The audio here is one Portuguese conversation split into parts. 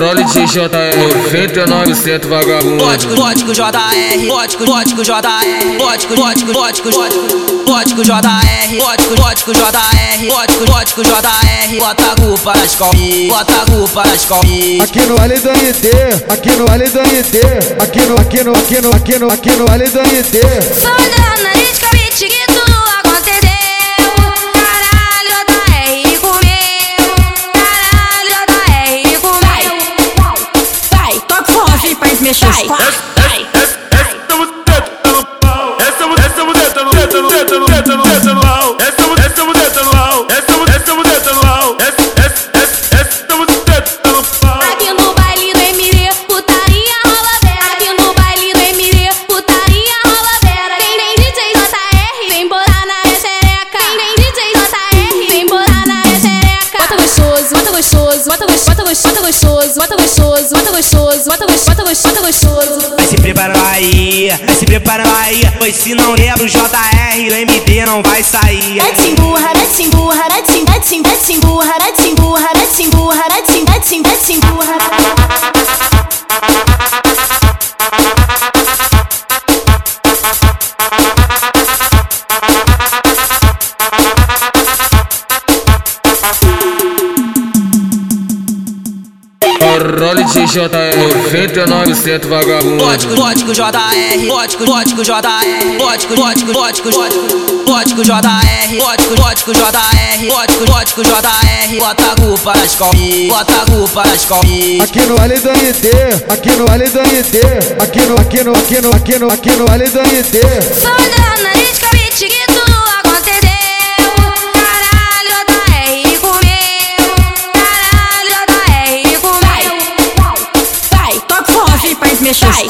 Role de JR, 99% vagabundo. Código, código JR, código, código JR, código, código, código, código JR, código, código JR, código, código JR, bota a culpa nas comi, bota a culpa nas comi. Aqui no Vale do IT, aqui no Vale do IT, aqui no, aqui no, aqui no, aqui no, aqui no Vale do IT. Sou da analítica, me Шипай, смешай Essa você, essa você, essa você, essa você, essa bota gostoso, bota gostoso, bota gostoso, bota gostoso, bota gostoso, bota gostoso, bota gostoso. Vai se preparando aí, vai se preparando aí, pois se não lembra o JR, o MD não vai sair. Mete se burra, mete se burra, mete se, mete se, mete se burra, mete se burra, mete se burra, mete se, mete se, mete se burra. Role de JR, 99% vagabundo. Código, código JR, código, código JR, código, código, código, código, JR, código, código JR, código, código JR, bota a culpa nas comi, bota a culpa nas comi. Aqui no Vale do IT, aqui no Vale do IT, aqui no, aqui no, aqui no, aqui no, aqui no Vale do IT. Sou da analítica, me 帅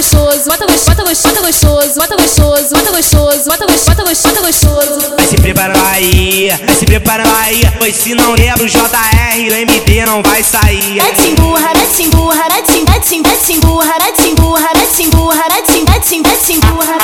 gostoso, bota gostoso, bota gostoso, bota gostoso, bota gostoso, bota gostoso, bota gostoso. Vai se preparando aí, vai se preparando aí, pois se não lembra o JR, o MD não vai sair. Mete se burra, mete se burra, mete se burra, mete se burra, mete se burra, mete se burra, mete se burra, mete se burra.